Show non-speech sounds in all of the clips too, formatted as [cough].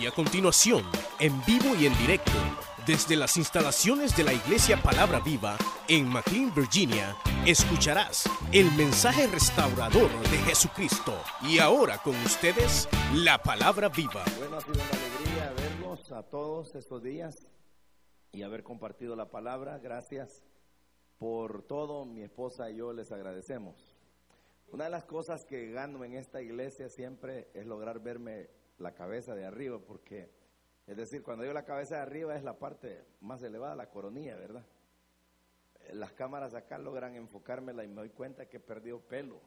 Y a continuación, en vivo y en directo, desde las instalaciones de la Iglesia Palabra Viva en McLean, Virginia, escucharás el mensaje restaurador de Jesucristo. Y ahora con ustedes, la Palabra Viva. Bueno, ha sido una alegría verlos a todos estos días y haber compartido la palabra. Gracias por todo. Mi esposa y yo les agradecemos. Una de las cosas que gano en esta iglesia siempre es lograr verme la cabeza de arriba, porque, es decir, cuando digo la cabeza de arriba es la parte más elevada, la coronilla, ¿verdad? Las cámaras acá logran enfocármela y me doy cuenta que he perdido pelo.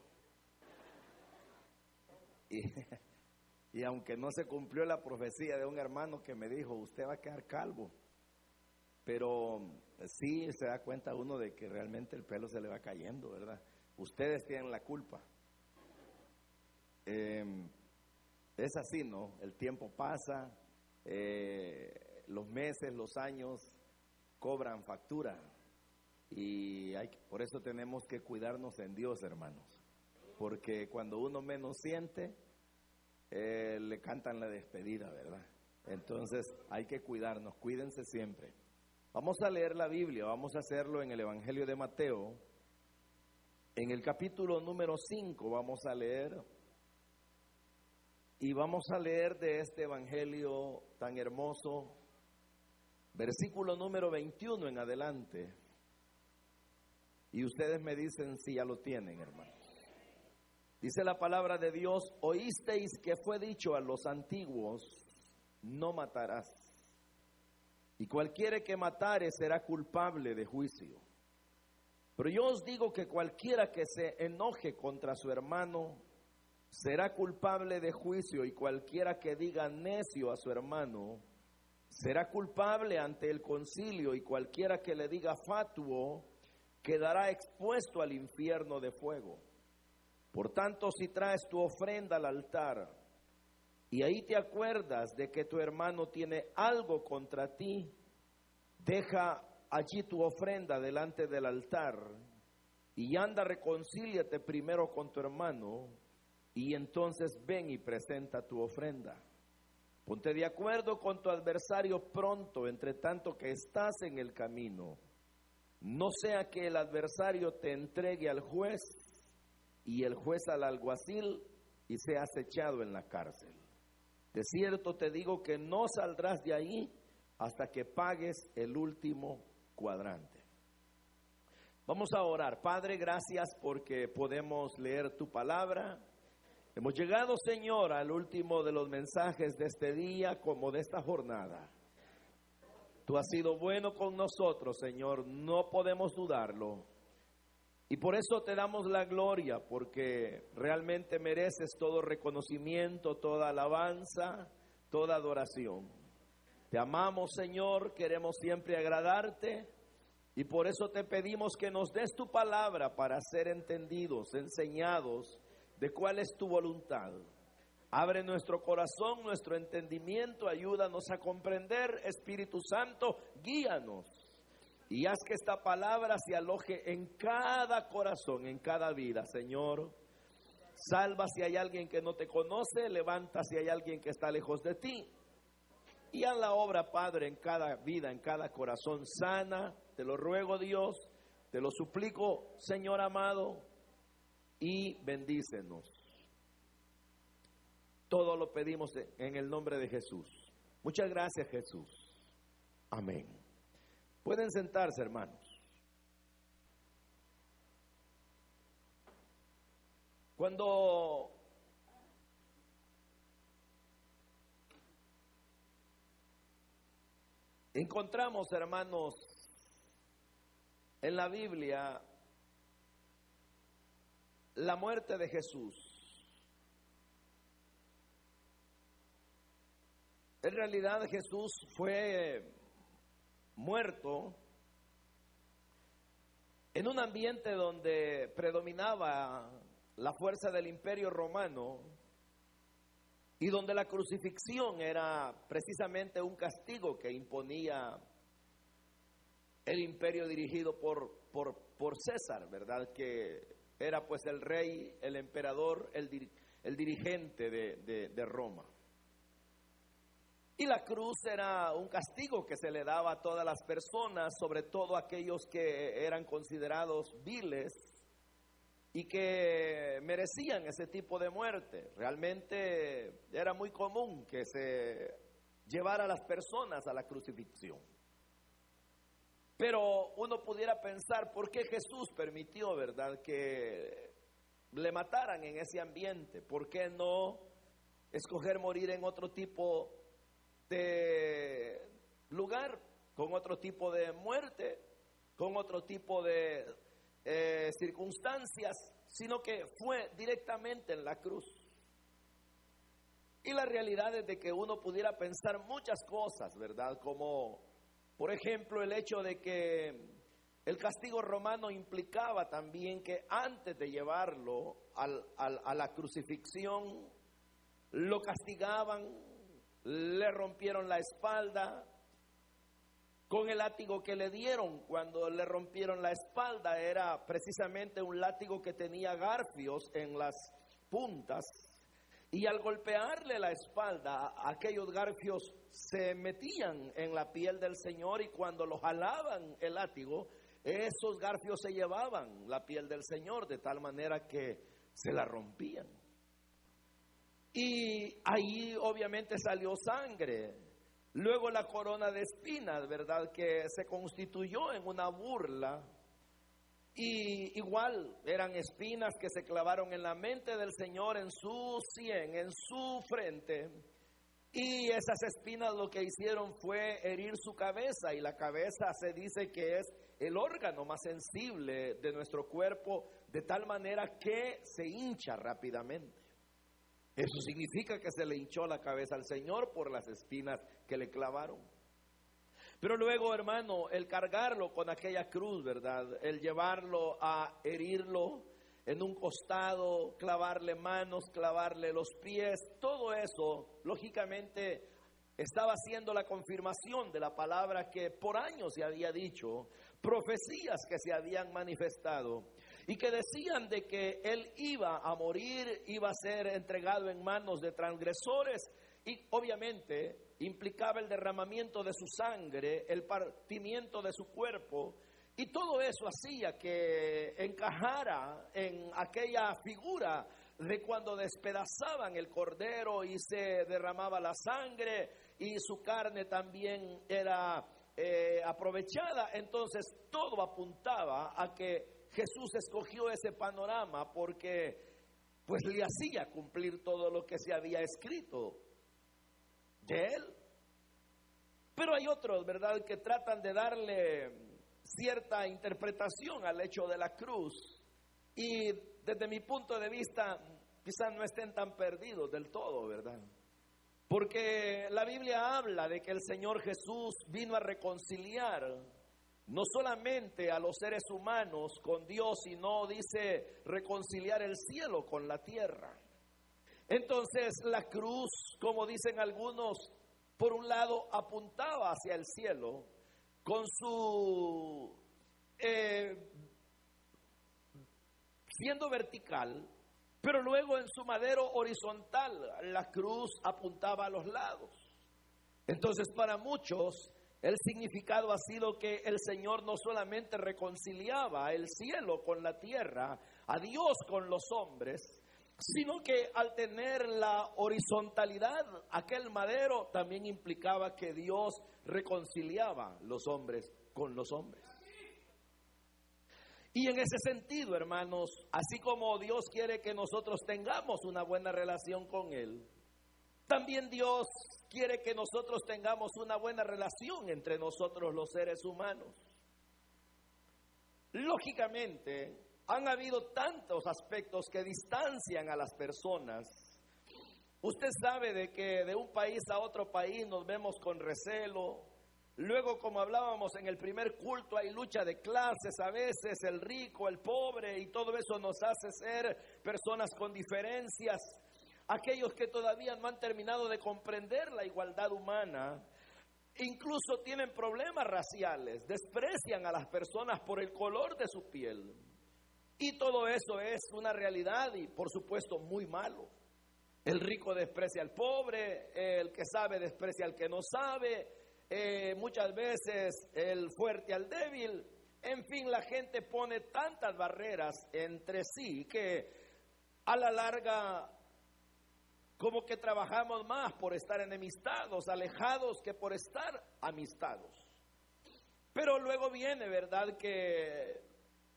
Y, [laughs] y aunque no se cumplió la profecía de un hermano que me dijo, usted va a quedar calvo, pero sí se da cuenta uno de que realmente el pelo se le va cayendo, ¿verdad? Ustedes tienen la culpa. Eh, es así, ¿no? El tiempo pasa, eh, los meses, los años cobran factura y hay, por eso tenemos que cuidarnos en Dios, hermanos. Porque cuando uno menos siente, eh, le cantan la despedida, ¿verdad? Entonces hay que cuidarnos, cuídense siempre. Vamos a leer la Biblia, vamos a hacerlo en el Evangelio de Mateo. En el capítulo número 5 vamos a leer y vamos a leer de este Evangelio tan hermoso, versículo número 21 en adelante. Y ustedes me dicen si ya lo tienen, hermanos. Dice la palabra de Dios, oísteis que fue dicho a los antiguos, no matarás. Y cualquiera que matare será culpable de juicio. Pero yo os digo que cualquiera que se enoje contra su hermano será culpable de juicio y cualquiera que diga necio a su hermano será culpable ante el concilio y cualquiera que le diga fatuo quedará expuesto al infierno de fuego. Por tanto, si traes tu ofrenda al altar y ahí te acuerdas de que tu hermano tiene algo contra ti, deja allí tu ofrenda delante del altar y anda reconcíliate primero con tu hermano y entonces ven y presenta tu ofrenda. Ponte de acuerdo con tu adversario pronto, entre tanto que estás en el camino. No sea que el adversario te entregue al juez y el juez al alguacil y seas echado en la cárcel. De cierto te digo que no saldrás de ahí hasta que pagues el último cuadrante. Vamos a orar. Padre, gracias porque podemos leer tu palabra. Hemos llegado, Señor, al último de los mensajes de este día como de esta jornada. Tú has sido bueno con nosotros, Señor, no podemos dudarlo. Y por eso te damos la gloria, porque realmente mereces todo reconocimiento, toda alabanza, toda adoración. Te amamos, Señor, queremos siempre agradarte. Y por eso te pedimos que nos des tu palabra para ser entendidos, enseñados de cuál es tu voluntad. Abre nuestro corazón, nuestro entendimiento, ayúdanos a comprender, Espíritu Santo, guíanos. Y haz que esta palabra se aloje en cada corazón, en cada vida, Señor. Salva si hay alguien que no te conoce, levanta si hay alguien que está lejos de ti. Y haz la obra, Padre, en cada vida, en cada corazón sana. Te lo ruego, Dios, te lo suplico, Señor amado, y bendícenos. Todo lo pedimos en el nombre de Jesús. Muchas gracias Jesús. Amén. Pueden sentarse, hermanos. Cuando encontramos, hermanos, en la Biblia la muerte de Jesús. En realidad Jesús fue muerto en un ambiente donde predominaba la fuerza del imperio romano y donde la crucifixión era precisamente un castigo que imponía el imperio dirigido por, por, por César, ¿verdad? Que era pues el rey, el emperador, el, el dirigente de, de, de Roma. Y la cruz era un castigo que se le daba a todas las personas, sobre todo aquellos que eran considerados viles y que merecían ese tipo de muerte. Realmente era muy común que se llevara a las personas a la crucifixión. Pero uno pudiera pensar, ¿por qué Jesús permitió, verdad, que le mataran en ese ambiente? ¿Por qué no escoger morir en otro tipo de lugar, con otro tipo de muerte, con otro tipo de eh, circunstancias, sino que fue directamente en la cruz. Y la realidad es de que uno pudiera pensar muchas cosas, ¿verdad? Como, por ejemplo, el hecho de que el castigo romano implicaba también que antes de llevarlo a la crucifixión, lo castigaban le rompieron la espalda con el látigo que le dieron cuando le rompieron la espalda. Era precisamente un látigo que tenía garfios en las puntas. Y al golpearle la espalda, aquellos garfios se metían en la piel del Señor y cuando lo jalaban el látigo, esos garfios se llevaban la piel del Señor de tal manera que se la rompían. Y ahí obviamente salió sangre. Luego la corona de espinas, ¿verdad? Que se constituyó en una burla. Y igual eran espinas que se clavaron en la mente del Señor, en su sien, en su frente. Y esas espinas lo que hicieron fue herir su cabeza. Y la cabeza se dice que es el órgano más sensible de nuestro cuerpo, de tal manera que se hincha rápidamente. Eso significa que se le hinchó la cabeza al Señor por las espinas que le clavaron. Pero luego, hermano, el cargarlo con aquella cruz, ¿verdad? El llevarlo a herirlo en un costado, clavarle manos, clavarle los pies, todo eso, lógicamente, estaba haciendo la confirmación de la palabra que por años se había dicho, profecías que se habían manifestado y que decían de que él iba a morir, iba a ser entregado en manos de transgresores y obviamente implicaba el derramamiento de su sangre, el partimiento de su cuerpo y todo eso hacía que encajara en aquella figura de cuando despedazaban el cordero y se derramaba la sangre y su carne también era eh, aprovechada. Entonces todo apuntaba a que Jesús escogió ese panorama porque pues le hacía cumplir todo lo que se había escrito de él. Pero hay otros, ¿verdad?, que tratan de darle cierta interpretación al hecho de la cruz y desde mi punto de vista quizás no estén tan perdidos del todo, ¿verdad? Porque la Biblia habla de que el Señor Jesús vino a reconciliar no solamente a los seres humanos con Dios, sino dice reconciliar el cielo con la tierra. Entonces la cruz, como dicen algunos, por un lado apuntaba hacia el cielo con su eh, siendo vertical, pero luego en su madero horizontal la cruz apuntaba a los lados. Entonces para muchos el significado ha sido que el Señor no solamente reconciliaba el cielo con la tierra, a Dios con los hombres, sino que al tener la horizontalidad, aquel madero también implicaba que Dios reconciliaba los hombres con los hombres. Y en ese sentido, hermanos, así como Dios quiere que nosotros tengamos una buena relación con Él, también Dios quiere que nosotros tengamos una buena relación entre nosotros los seres humanos. Lógicamente, han habido tantos aspectos que distancian a las personas. Usted sabe de que de un país a otro país nos vemos con recelo. Luego, como hablábamos en el primer culto, hay lucha de clases a veces, el rico, el pobre, y todo eso nos hace ser personas con diferencias aquellos que todavía no han terminado de comprender la igualdad humana, incluso tienen problemas raciales, desprecian a las personas por el color de su piel. Y todo eso es una realidad y por supuesto muy malo. El rico desprecia al pobre, el que sabe desprecia al que no sabe, eh, muchas veces el fuerte al débil. En fin, la gente pone tantas barreras entre sí que a la larga como que trabajamos más por estar enemistados, alejados, que por estar amistados. Pero luego viene, ¿verdad?, que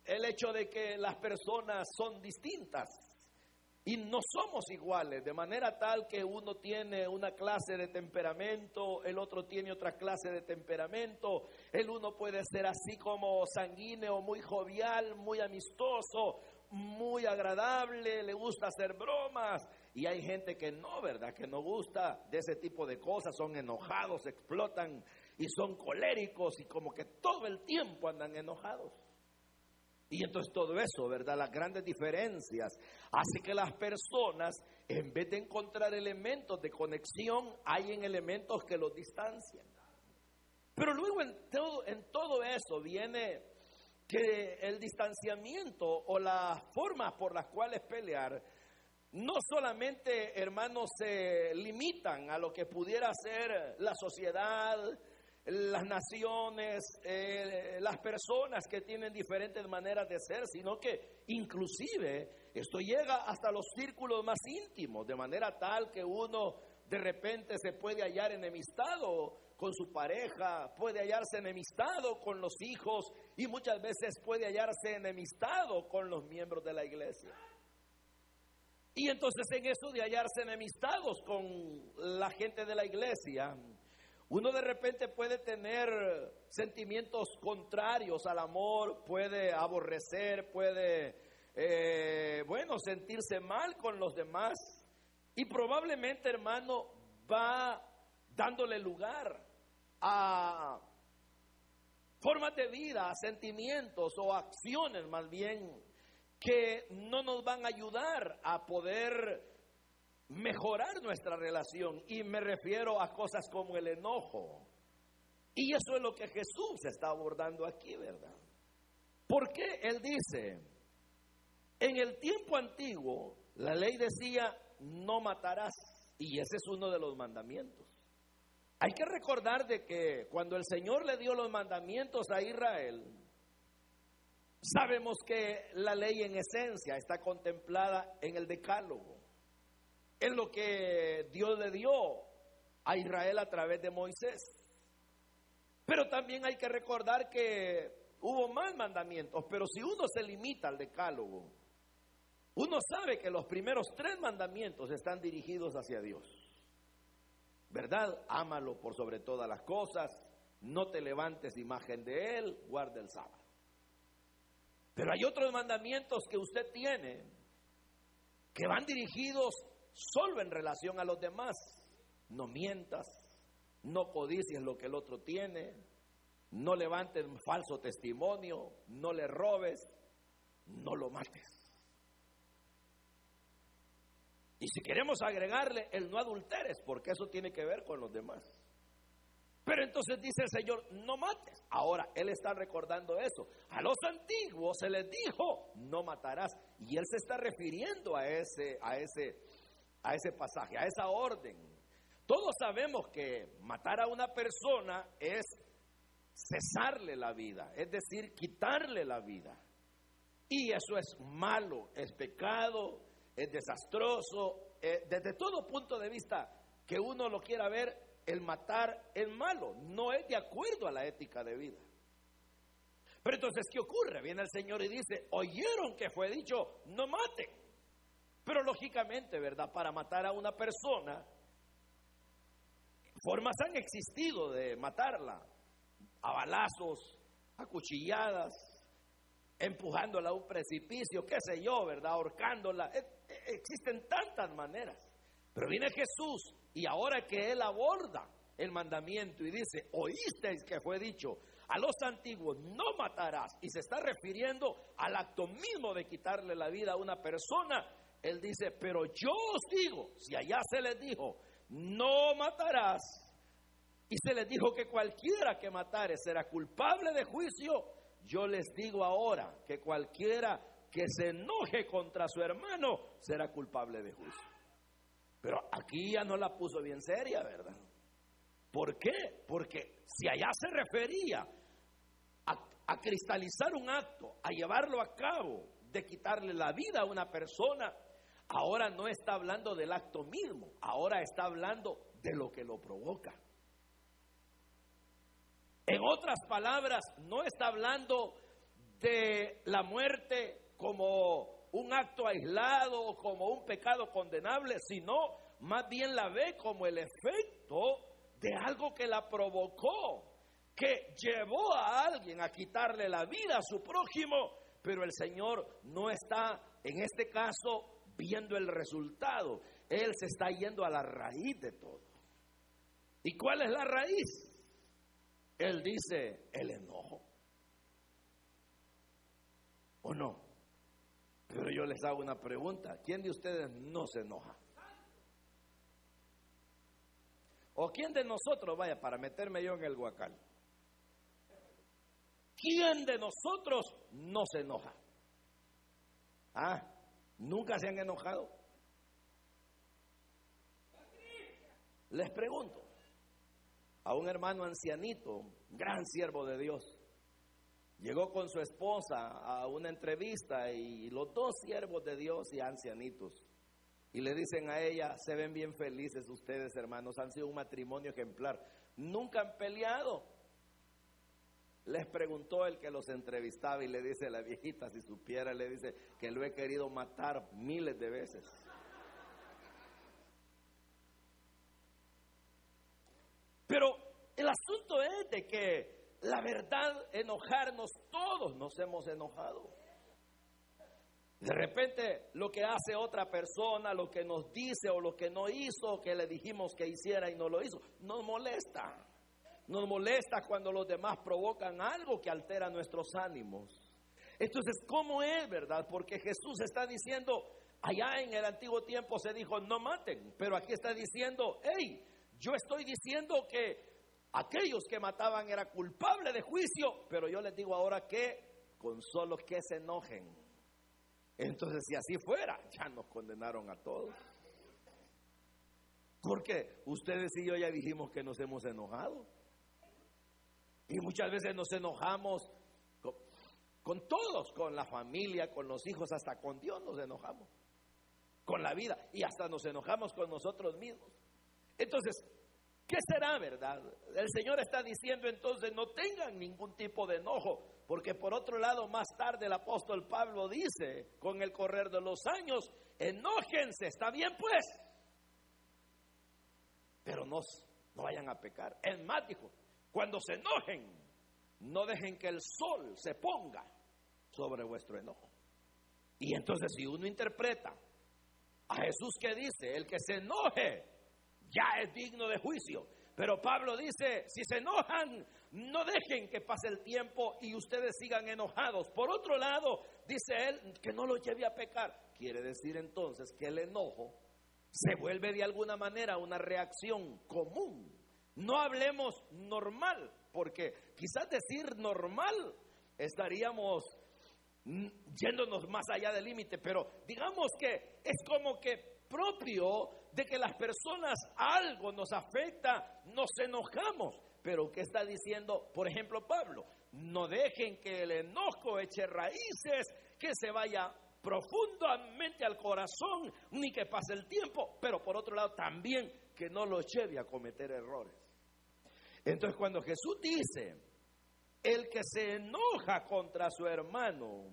el hecho de que las personas son distintas y no somos iguales, de manera tal que uno tiene una clase de temperamento, el otro tiene otra clase de temperamento, el uno puede ser así como sanguíneo, muy jovial, muy amistoso, muy agradable, le gusta hacer bromas, y hay gente que no, ¿verdad? Que no gusta de ese tipo de cosas, son enojados, explotan y son coléricos y como que todo el tiempo andan enojados. Y entonces todo eso, ¿verdad? Las grandes diferencias hace que las personas, en vez de encontrar elementos de conexión, hay en elementos que los distancian. Pero luego en todo, en todo eso viene que el distanciamiento o las formas por las cuales pelear no solamente, hermanos, se limitan a lo que pudiera ser la sociedad, las naciones, eh, las personas que tienen diferentes maneras de ser, sino que inclusive esto llega hasta los círculos más íntimos, de manera tal que uno de repente se puede hallar enemistado con su pareja, puede hallarse enemistado con los hijos y muchas veces puede hallarse enemistado con los miembros de la iglesia. Y entonces en eso de hallarse enemistados con la gente de la iglesia, uno de repente puede tener sentimientos contrarios al amor, puede aborrecer, puede, eh, bueno, sentirse mal con los demás. Y probablemente, hermano, va dándole lugar a formas de vida, a sentimientos o acciones más bien que no nos van a ayudar a poder mejorar nuestra relación. Y me refiero a cosas como el enojo. Y eso es lo que Jesús está abordando aquí, ¿verdad? Porque Él dice, en el tiempo antiguo, la ley decía, no matarás. Y ese es uno de los mandamientos. Hay que recordar de que cuando el Señor le dio los mandamientos a Israel, Sabemos que la ley en esencia está contemplada en el decálogo, en lo que Dios le dio a Israel a través de Moisés. Pero también hay que recordar que hubo más mandamientos, pero si uno se limita al decálogo, uno sabe que los primeros tres mandamientos están dirigidos hacia Dios. ¿Verdad? Ámalo por sobre todas las cosas, no te levantes imagen de Él, guarda el sábado. Pero hay otros mandamientos que usted tiene que van dirigidos solo en relación a los demás. No mientas, no codicies lo que el otro tiene, no levantes falso testimonio, no le robes, no lo mates. Y si queremos agregarle el no adulteres, porque eso tiene que ver con los demás. Pero entonces dice el Señor, no mates. Ahora, Él está recordando eso. A los antiguos se les dijo, no matarás. Y Él se está refiriendo a ese, a ese, a ese pasaje, a esa orden. Todos sabemos que matar a una persona es cesarle la vida, es decir, quitarle la vida. Y eso es malo, es pecado, es desastroso. Eh, desde todo punto de vista que uno lo quiera ver, el matar es malo, no es de acuerdo a la ética de vida. Pero entonces, ¿qué ocurre? Viene el Señor y dice, oyeron que fue dicho, no mate. Pero lógicamente, ¿verdad? Para matar a una persona, formas han existido de matarla, a balazos, a cuchilladas, empujándola a un precipicio, qué sé yo, ¿verdad? Ahorcándola. E, e, existen tantas maneras. Pero viene Jesús y ahora que él aborda el mandamiento y dice, oísteis que fue dicho a los antiguos, no matarás, y se está refiriendo al acto mismo de quitarle la vida a una persona, él dice, pero yo os digo, si allá se les dijo, no matarás, y se les dijo que cualquiera que matare será culpable de juicio, yo les digo ahora que cualquiera que se enoje contra su hermano será culpable de juicio. Pero aquí ya no la puso bien seria, ¿verdad? ¿Por qué? Porque si allá se refería a, a cristalizar un acto, a llevarlo a cabo, de quitarle la vida a una persona, ahora no está hablando del acto mismo, ahora está hablando de lo que lo provoca. En otras palabras, no está hablando de la muerte como un acto aislado o como un pecado condenable, sino más bien la ve como el efecto de algo que la provocó, que llevó a alguien a quitarle la vida a su prójimo, pero el Señor no está en este caso viendo el resultado, Él se está yendo a la raíz de todo. ¿Y cuál es la raíz? Él dice el enojo. ¿O no? Pero yo les hago una pregunta. ¿Quién de ustedes no se enoja? ¿O quién de nosotros, vaya, para meterme yo en el guacal? ¿Quién de nosotros no se enoja? Ah, ¿nunca se han enojado? Les pregunto, a un hermano ancianito, gran siervo de Dios. Llegó con su esposa a una entrevista y los dos siervos de Dios y ancianitos. Y le dicen a ella, se ven bien felices ustedes hermanos, han sido un matrimonio ejemplar. Nunca han peleado. Les preguntó el que los entrevistaba y le dice la viejita, si supiera, le dice que lo he querido matar miles de veces. Pero el asunto es de que la verdad, enojarnos, todos nos hemos enojado. De repente lo que hace otra persona, lo que nos dice o lo que no hizo, que le dijimos que hiciera y no lo hizo, nos molesta. Nos molesta cuando los demás provocan algo que altera nuestros ánimos. Entonces, ¿cómo es, verdad? Porque Jesús está diciendo, allá en el antiguo tiempo se dijo, no maten, pero aquí está diciendo, hey, yo estoy diciendo que aquellos que mataban era culpable de juicio, pero yo les digo ahora que con solo que se enojen. Entonces, si así fuera, ya nos condenaron a todos. Porque ustedes y yo ya dijimos que nos hemos enojado. Y muchas veces nos enojamos con, con, todos, con la familia, con los hijos, hasta con Dios nos enojamos. Con la vida. Y hasta nos enojamos con nosotros mismos. Entonces, ¿qué será verdad? El Señor está diciendo entonces, no tengan ningún tipo de enojo, porque por otro lado, más tarde el apóstol Pablo dice, con el correr de los años, enójense, está bien pues, pero no, no vayan a pecar. Es más, dijo, cuando se enojen, no dejen que el sol se ponga sobre vuestro enojo. Y entonces si uno interpreta a Jesús que dice, el que se enoje, ya es digno de juicio. Pero Pablo dice, si se enojan, no dejen que pase el tiempo y ustedes sigan enojados. Por otro lado, dice él, que no lo lleve a pecar. Quiere decir entonces que el enojo se vuelve de alguna manera una reacción común. No hablemos normal, porque quizás decir normal estaríamos yéndonos más allá del límite, pero digamos que es como que propio de que las personas algo nos afecta, nos enojamos. Pero ¿qué está diciendo, por ejemplo, Pablo? No dejen que el enojo eche raíces, que se vaya profundamente al corazón, ni que pase el tiempo, pero por otro lado también que no lo lleve a cometer errores. Entonces cuando Jesús dice, el que se enoja contra su hermano,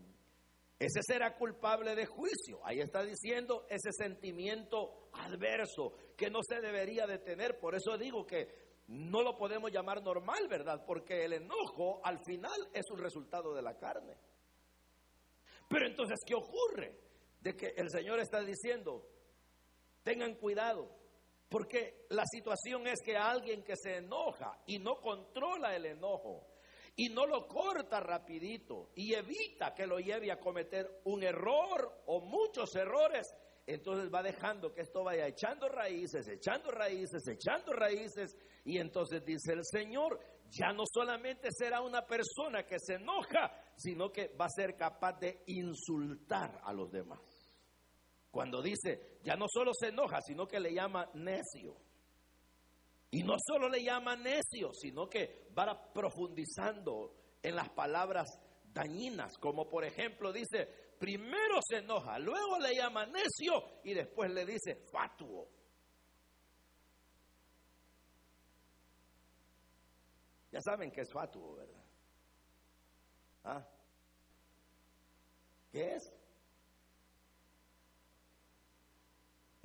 ese será culpable de juicio. Ahí está diciendo ese sentimiento adverso que no se debería de tener. Por eso digo que no lo podemos llamar normal, ¿verdad? Porque el enojo al final es un resultado de la carne. Pero entonces, ¿qué ocurre? De que el Señor está diciendo, tengan cuidado, porque la situación es que alguien que se enoja y no controla el enojo, y no lo corta rapidito y evita que lo lleve a cometer un error o muchos errores, entonces va dejando que esto vaya echando raíces, echando raíces, echando raíces, y entonces dice el Señor, ya no solamente será una persona que se enoja, sino que va a ser capaz de insultar a los demás. Cuando dice, ya no solo se enoja, sino que le llama necio. Y no solo le llama necio, sino que va profundizando en las palabras dañinas, como por ejemplo dice, primero se enoja, luego le llama necio y después le dice fatuo. Ya saben que es fatuo, ¿verdad? ¿Ah? ¿Qué es?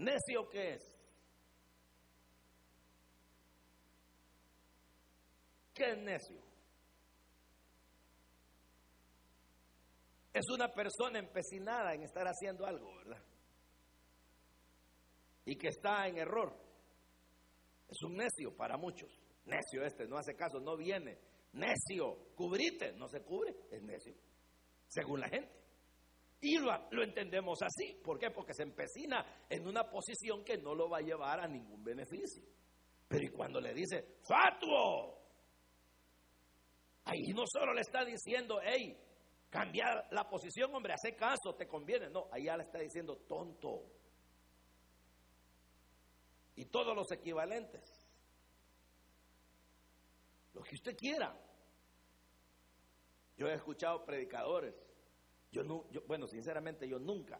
¿Necio qué es? ¿Qué es necio? Es una persona empecinada en estar haciendo algo, ¿verdad? Y que está en error. Es un necio para muchos. Necio este, no hace caso, no viene. Necio, cubrite, no se cubre, es necio. Según la gente. Y lo, lo, entendemos así. ¿Por qué? Porque se empecina en una posición que no lo va a llevar a ningún beneficio. Pero y cuando le dice, fatuo, ahí no solo le está diciendo, hey, cambiar la posición, hombre, hace caso, te conviene. No, allá le está diciendo tonto. Y todos los equivalentes. Lo que usted quiera. Yo he escuchado predicadores. Yo, no, yo, bueno, sinceramente yo nunca,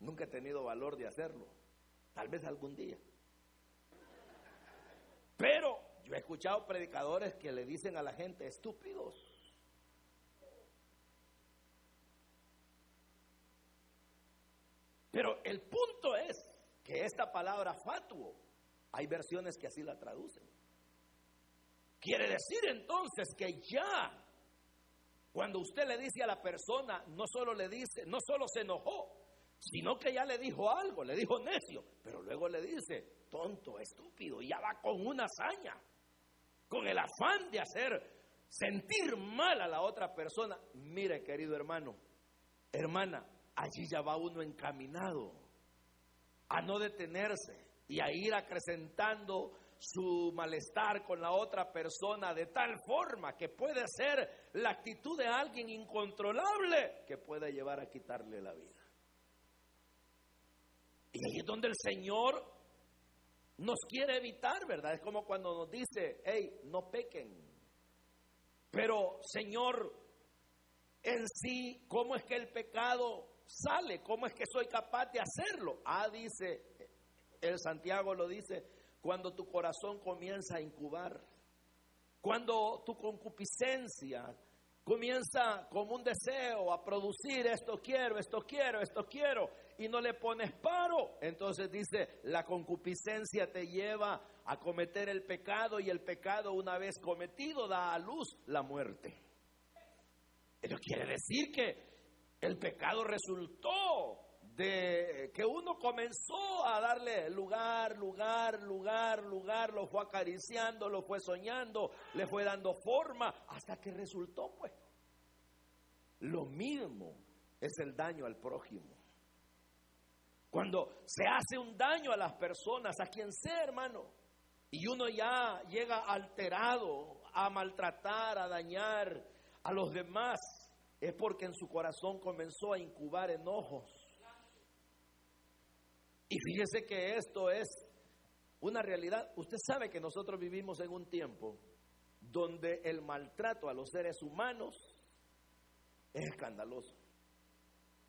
nunca he tenido valor de hacerlo. Tal vez algún día. Pero yo he escuchado predicadores que le dicen a la gente estúpidos. Pero el punto es que esta palabra fatuo, hay versiones que así la traducen. Quiere decir entonces que ya, cuando usted le dice a la persona, no solo le dice, no solo se enojó, sino que ya le dijo algo, le dijo necio, pero luego le dice tonto, estúpido, y ya va con una hazaña, con el afán de hacer sentir mal a la otra persona. Mire, querido hermano, hermana, allí ya va uno encaminado a no detenerse y a ir acrecentando su malestar con la otra persona de tal forma que puede ser la actitud de alguien incontrolable que puede llevar a quitarle la vida. Y ahí es donde el Señor nos quiere evitar, ¿verdad? Es como cuando nos dice, hey, no pequen. Pero, Señor, en sí, ¿cómo es que el pecado sale? ¿Cómo es que soy capaz de hacerlo? Ah, dice, el Santiago lo dice, cuando tu corazón comienza a incubar, cuando tu concupiscencia comienza como un deseo a producir esto quiero, esto quiero, esto quiero, y no le pones paro, entonces dice, la concupiscencia te lleva a cometer el pecado y el pecado una vez cometido da a luz la muerte. Eso quiere decir que el pecado resultó de que uno comenzó a darle lugar, lugar, lugar, lugar, lo fue acariciando, lo fue soñando, le fue dando forma, hasta que resultó, pues. Lo mismo es el daño al prójimo. Cuando se hace un daño a las personas, a quien sea, hermano, y uno ya llega alterado a maltratar, a dañar a los demás, es porque en su corazón comenzó a incubar enojos. Y fíjese que esto es una realidad. Usted sabe que nosotros vivimos en un tiempo donde el maltrato a los seres humanos es escandaloso.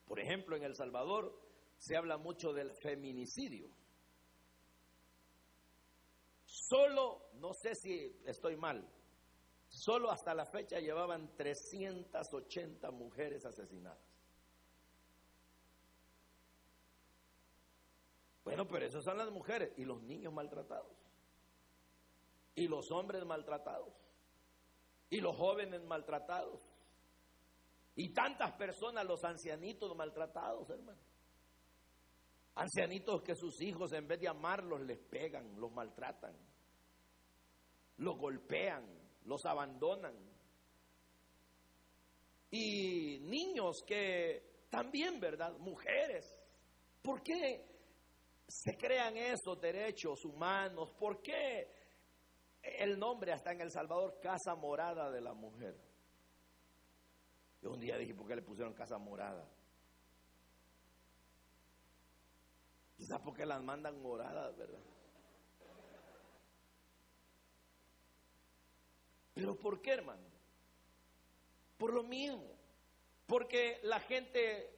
Por ejemplo, en El Salvador se habla mucho del feminicidio. Solo, no sé si estoy mal, Solo hasta la fecha llevaban 380 mujeres asesinadas. Bueno, pero esas son las mujeres y los niños maltratados. Y los hombres maltratados. Y los jóvenes maltratados. Y tantas personas, los ancianitos maltratados, hermano. Ancianitos que sus hijos en vez de amarlos les pegan, los maltratan, los golpean, los abandonan. Y niños que también, ¿verdad? Mujeres. ¿Por qué se crean esos derechos humanos? ¿Por qué el nombre hasta en El Salvador, Casa Morada de la Mujer? Yo un día dije, ¿por qué le pusieron Casa Morada? Quizás porque las mandan moradas, ¿verdad? Pero ¿por qué, hermano? Por lo mismo. Porque la gente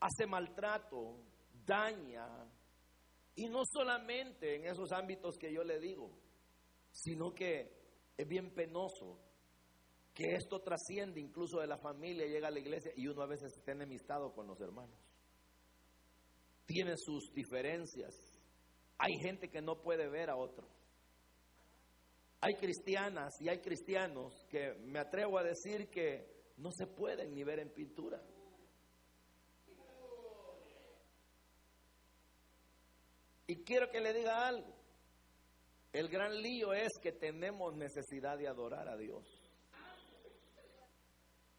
hace maltrato, daña, y no solamente en esos ámbitos que yo le digo, sino que es bien penoso que esto trasciende incluso de la familia, llega a la iglesia y uno a veces está enemistado con los hermanos. Tiene sus diferencias. Hay gente que no puede ver a otro. Hay cristianas y hay cristianos que me atrevo a decir que no se pueden ni ver en pintura. Y quiero que le diga algo. El gran lío es que tenemos necesidad de adorar a Dios.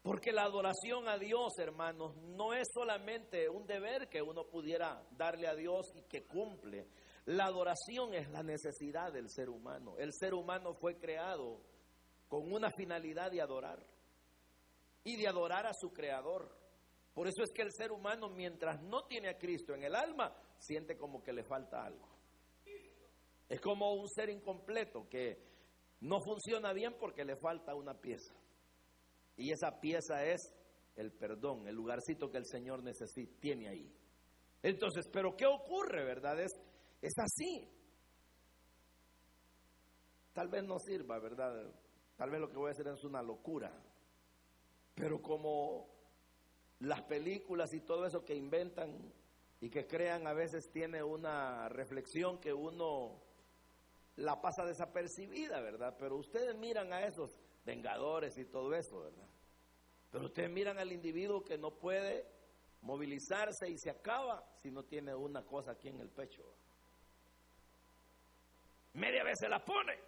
Porque la adoración a Dios, hermanos, no es solamente un deber que uno pudiera darle a Dios y que cumple. La adoración es la necesidad del ser humano. El ser humano fue creado con una finalidad de adorar y de adorar a su creador. Por eso es que el ser humano, mientras no tiene a Cristo en el alma, siente como que le falta algo. Es como un ser incompleto que no funciona bien porque le falta una pieza. Y esa pieza es el perdón, el lugarcito que el Señor necesita, tiene ahí. Entonces, pero ¿qué ocurre, verdad? Es, es así. Tal vez no sirva, ¿verdad? Tal vez lo que voy a hacer es una locura. Pero como las películas y todo eso que inventan y que crean a veces tiene una reflexión que uno la pasa desapercibida, ¿verdad? Pero ustedes miran a esos vengadores y todo eso, ¿verdad? Pero ustedes miran al individuo que no puede movilizarse y se acaba si no tiene una cosa aquí en el pecho. Media vez se la pone,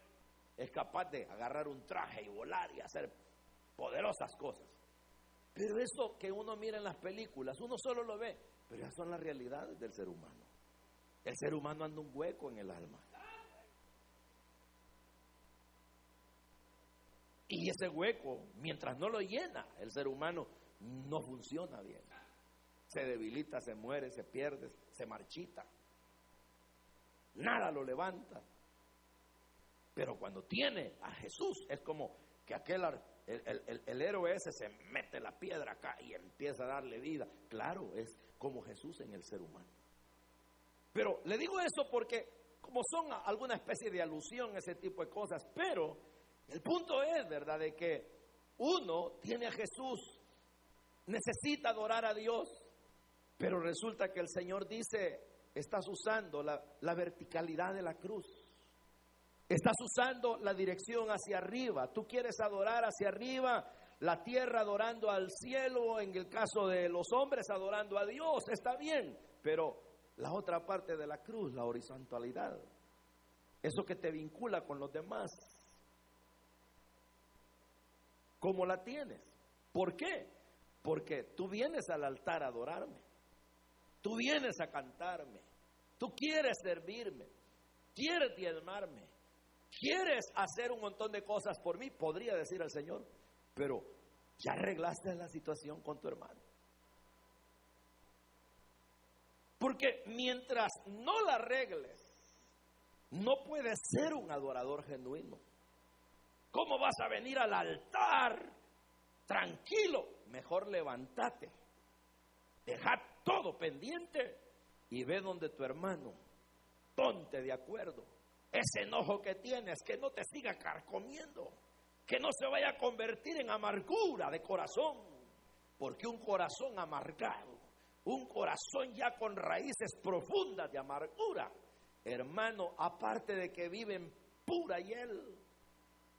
es capaz de agarrar un traje y volar y hacer poderosas cosas. Pero eso que uno mira en las películas, uno solo lo ve, pero esas son las realidades del ser humano. El ser humano anda un hueco en el alma. Y ese hueco, mientras no lo llena, el ser humano no funciona bien. Se debilita, se muere, se pierde, se marchita. Nada lo levanta. Pero cuando tiene a Jesús, es como que aquel el, héroe ese se mete la piedra acá y empieza a darle vida. Claro, es como Jesús en el ser humano. Pero le digo eso porque como son alguna especie de alusión ese tipo de cosas, pero el punto es, ¿verdad?, de que uno tiene a Jesús, necesita adorar a Dios, pero resulta que el Señor dice, estás usando la, la verticalidad de la cruz. Estás usando la dirección hacia arriba. Tú quieres adorar hacia arriba, la tierra adorando al cielo, en el caso de los hombres adorando a Dios, está bien, pero la otra parte de la cruz, la horizontalidad, eso que te vincula con los demás, ¿Cómo la tienes? ¿Por qué? Porque tú vienes al altar a adorarme. Tú vienes a cantarme. Tú quieres servirme. Quieres diezmarme. Quieres hacer un montón de cosas por mí, podría decir al Señor. Pero ya arreglaste la situación con tu hermano. Porque mientras no la arregles, no puedes ser un adorador genuino. ¿Cómo vas a venir al altar tranquilo? Mejor levántate, deja todo pendiente y ve donde tu hermano. Ponte de acuerdo. Ese enojo que tienes, que no te siga carcomiendo, que no se vaya a convertir en amargura de corazón, porque un corazón amargado, un corazón ya con raíces profundas de amargura, hermano, aparte de que vive en pura hiel,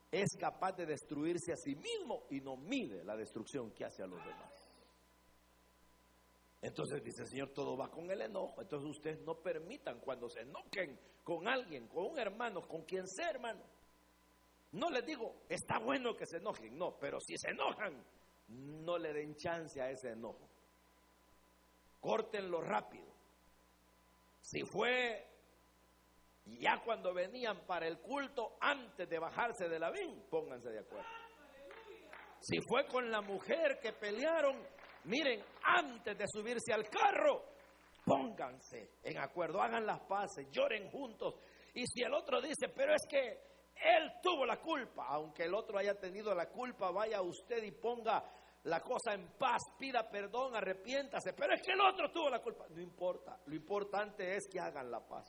es capaz de destruirse a sí mismo y no mide la destrucción que hace a los demás. Entonces dice el Señor, todo va con el enojo. Entonces ustedes no permitan cuando se enojen con alguien, con un hermano, con quien sea hermano. No les digo, está bueno que se enojen, no, pero si se enojan, no le den chance a ese enojo. Córtenlo rápido. Si fue ya cuando venían para el culto, antes de bajarse de la ven, pónganse de acuerdo. Si fue con la mujer que pelearon, miren, antes de subirse al carro, pónganse en acuerdo, hagan las paces, lloren juntos. Y si el otro dice, pero es que él tuvo la culpa, aunque el otro haya tenido la culpa, vaya usted y ponga la cosa en paz, pida perdón, arrepiéntase, pero es que el otro tuvo la culpa. No importa, lo importante es que hagan la paz.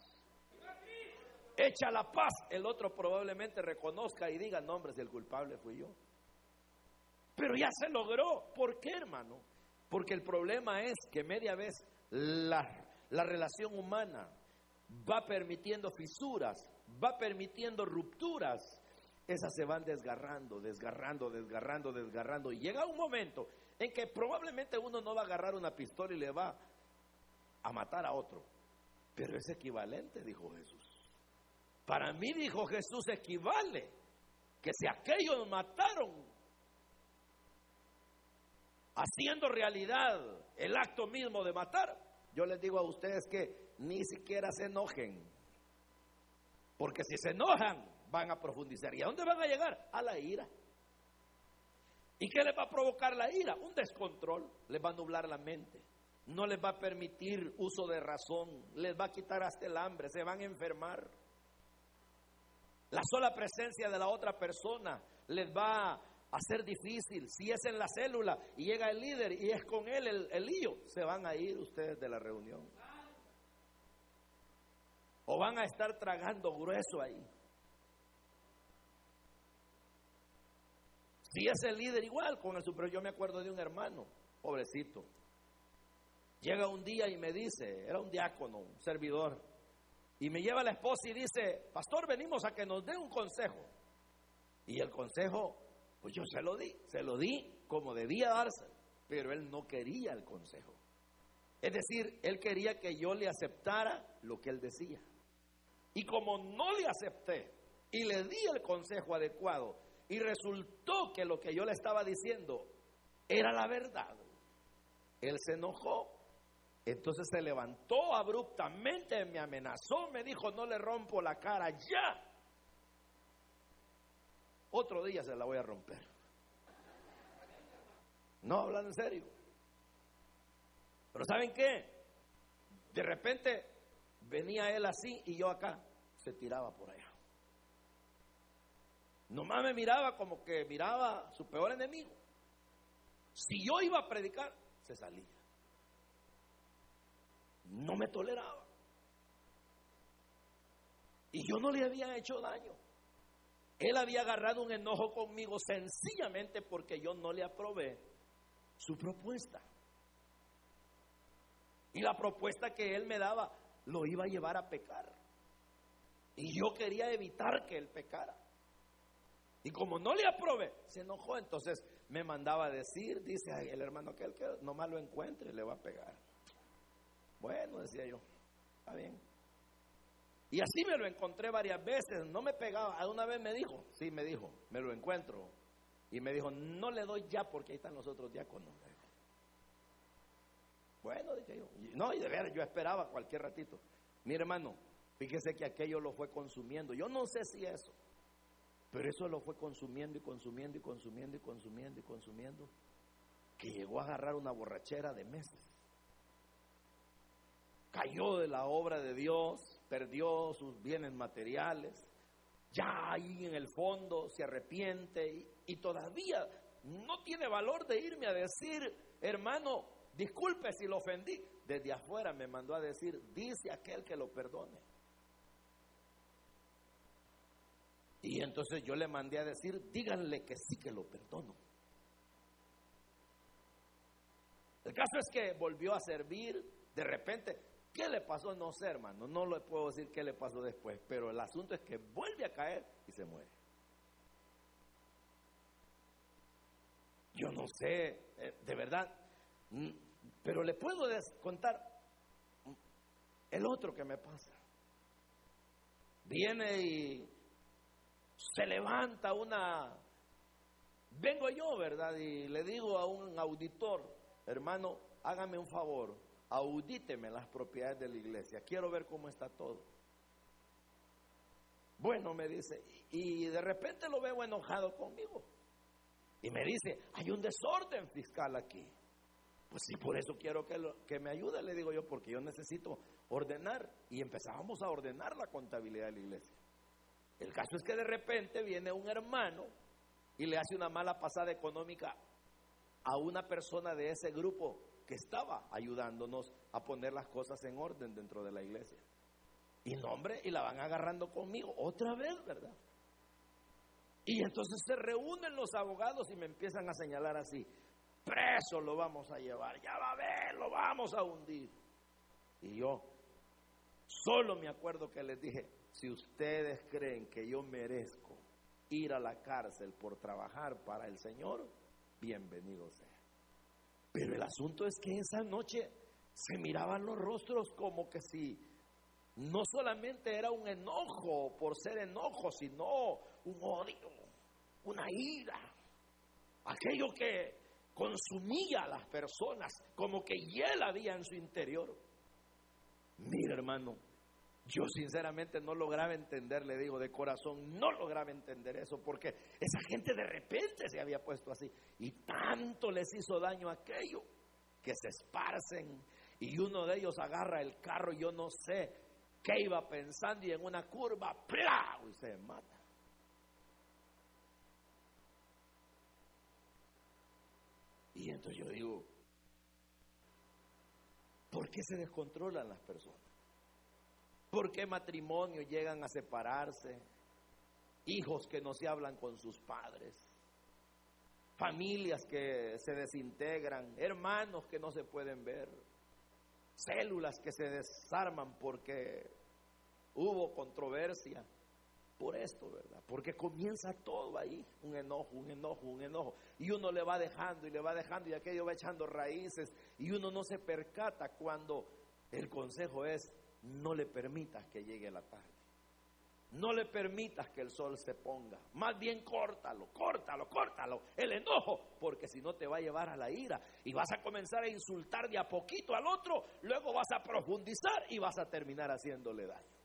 Echa la paz, el otro probablemente reconozca y diga, no hombre, si el culpable fui yo. Pero ya se logró. ¿Por qué, hermano? Porque el problema es que media vez la, la relación humana va permitiendo fisuras, va permitiendo rupturas, esas se van desgarrando, desgarrando, desgarrando, desgarrando. Y llega un momento en que probablemente uno no va a agarrar una pistola y le va a matar a otro. Pero es equivalente, dijo Jesús. Para mí, dijo Jesús, equivale que si aquellos mataron haciendo realidad el acto mismo de matar, yo les digo a ustedes que ni siquiera se enojen. Porque si se enojan, van a profundizar. ¿Y a dónde van a llegar? A la ira. ¿Y qué les va a provocar la ira? Un descontrol. Les va a nublar la mente. No les va a permitir uso de razón. Les va a quitar hasta el hambre. Se van a enfermar. La sola presencia de la otra persona les va a hacer difícil. Si es en la célula y llega el líder y es con él el, el lío, se van a ir ustedes de la reunión. O van a estar tragando grueso ahí. Si es el líder igual con el superior, yo me acuerdo de un hermano, pobrecito. Llega un día y me dice, era un diácono, un servidor, y me lleva la esposa y dice, pastor, venimos a que nos dé un consejo. Y el consejo, pues yo se lo di, se lo di como debía darse, pero él no quería el consejo. Es decir, él quería que yo le aceptara lo que él decía. Y como no le acepté y le di el consejo adecuado, y resultó que lo que yo le estaba diciendo era la verdad, él se enojó. Entonces se levantó abruptamente, me amenazó, me dijo, no le rompo la cara ya. Otro día se la voy a romper. No, hablando en serio. Pero ¿saben qué? De repente venía él así y yo acá. Se tiraba por allá. Nomás me miraba como que miraba a su peor enemigo. Si yo iba a predicar, se salía. No me toleraba. Y yo no le había hecho daño. Él había agarrado un enojo conmigo sencillamente porque yo no le aprobé su propuesta. Y la propuesta que él me daba lo iba a llevar a pecar. Y yo quería evitar que él pecara. Y como no le aprobé, se enojó. Entonces me mandaba a decir, dice el hermano que él que nomás lo encuentre, le va a pegar. Bueno, decía yo, está bien. Y así me lo encontré varias veces, no me pegaba. Una vez me dijo, sí, me dijo, me lo encuentro. Y me dijo, no le doy ya porque ahí están los otros diáconos. Bueno, dije yo. No, y de ver, yo esperaba cualquier ratito. Mi hermano, fíjese que aquello lo fue consumiendo. Yo no sé si eso, pero eso lo fue consumiendo y consumiendo y consumiendo y consumiendo y consumiendo, que llegó a agarrar una borrachera de meses. Cayó de la obra de Dios, perdió sus bienes materiales, ya ahí en el fondo se arrepiente y, y todavía no tiene valor de irme a decir, hermano, disculpe si lo ofendí. Desde afuera me mandó a decir, dice aquel que lo perdone. Y entonces yo le mandé a decir, díganle que sí que lo perdono. El caso es que volvió a servir, de repente, ¿qué le pasó? No sé, hermano, no le puedo decir qué le pasó después, pero el asunto es que vuelve a caer y se muere. Yo no sé, eh, de verdad, pero le puedo contar el otro que me pasa. Viene y se levanta una... Vengo yo, ¿verdad? Y le digo a un auditor, hermano, hágame un favor, audíteme las propiedades de la iglesia, quiero ver cómo está todo. Bueno, me dice, y de repente lo veo enojado conmigo. Y me dice, hay un desorden fiscal aquí. Pues sí, por eso quiero que, que me ayude, le digo yo, porque yo necesito ordenar. Y empezábamos a ordenar la contabilidad de la iglesia. El caso es que de repente viene un hermano y le hace una mala pasada económica a una persona de ese grupo que estaba ayudándonos a poner las cosas en orden dentro de la iglesia. Y nombre, y la van agarrando conmigo otra vez, ¿verdad? Y entonces se reúnen los abogados y me empiezan a señalar así, preso lo vamos a llevar, ya va a ver, lo vamos a hundir. Y yo solo me acuerdo que les dije, si ustedes creen que yo merezco ir a la cárcel por trabajar para el Señor, bienvenido sea. Pero el asunto es que esa noche se miraban los rostros como que si no solamente era un enojo por ser enojo, sino un odio, una ira, aquello que consumía a las personas, como que hiel había en su interior. Mira, hermano, yo sinceramente no lograba entender, le digo de corazón, no lograba entender eso, porque esa gente de repente se había puesto así y tanto les hizo daño aquello que se esparcen y uno de ellos agarra el carro, yo no sé qué iba pensando y en una curva, y se mata. Y entonces yo digo, ¿por qué se descontrolan las personas? ¿Por qué matrimonios llegan a separarse? Hijos que no se hablan con sus padres. Familias que se desintegran. Hermanos que no se pueden ver. Células que se desarman porque hubo controversia por esto, ¿verdad? Porque comienza todo ahí, un enojo, un enojo, un enojo. Y uno le va dejando y le va dejando y aquello va echando raíces y uno no se percata cuando el consejo es, no le permitas que llegue la tarde. No le permitas que el sol se ponga. Más bien córtalo, córtalo, córtalo. El enojo, porque si no te va a llevar a la ira y vas a comenzar a insultar de a poquito al otro, luego vas a profundizar y vas a terminar haciéndole daño.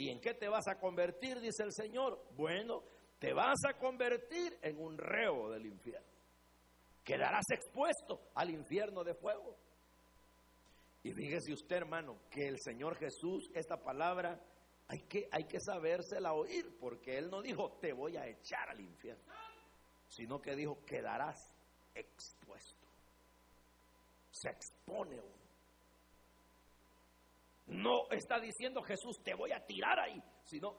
¿Y en qué te vas a convertir? Dice el Señor. Bueno, te vas a convertir en un reo del infierno. Quedarás expuesto al infierno de fuego. Y fíjese usted, hermano, que el Señor Jesús, esta palabra, hay que, hay que sabérsela oír, porque Él no dijo, te voy a echar al infierno, sino que dijo, quedarás expuesto. Se expone uno. No está diciendo Jesús, te voy a tirar ahí, sino